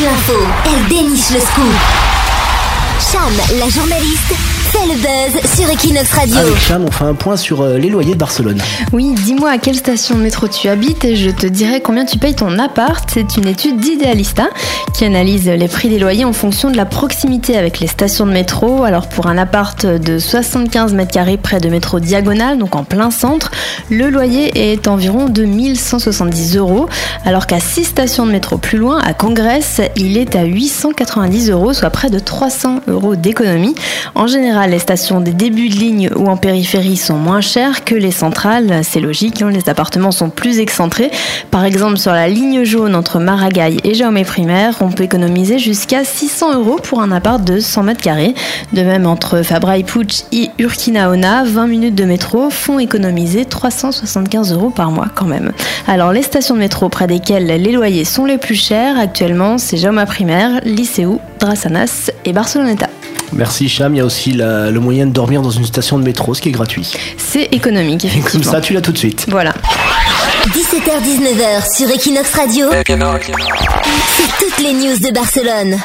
elle déniche le scoop. Cham, la journaliste, fait le buzz sur Equinox Radio. Avec Cham, on fait un point sur euh, les loyers de Barcelone. Oui, dis-moi à quelle station de métro tu habites et je te dirai combien tu payes ton appart. C'est une étude d'Idealista qui analyse les prix des loyers en fonction de la proximité avec les stations de métro. Alors pour un appart de 75 mètres carrés près de métro diagonale, donc en plein centre, le loyer est environ de 1170 euros, alors qu'à 6 stations de métro plus loin, à Congrès, il est à 890 euros, soit près de 300 euros d'économie. En général, les stations des débuts de ligne ou en périphérie sont moins chères que les centrales. C'est logique, hein, les appartements sont plus excentrés. Par exemple, sur la ligne jaune entre Maragaille et Jaume Primaire, on peut économiser jusqu'à 600 euros pour un appart de 100 mètres carrés. De même, entre Fabraille Puig et Urquinaona, 20 minutes de métro font économiser 375 euros par mois quand même. Alors, les stations de métro près desquelles les loyers sont les plus chers actuellement, c'est Jaume Primaire, Lycéou, Drassanas et Barceloneta. Merci Cham, il y a aussi la- le moyen de dormir dans une station de métro, ce qui est gratuit. C'est économique, Et comme ça, tu l'as tout de suite. Voilà. 17h-19h sur Equinox Radio, c'est toutes les news de Barcelone.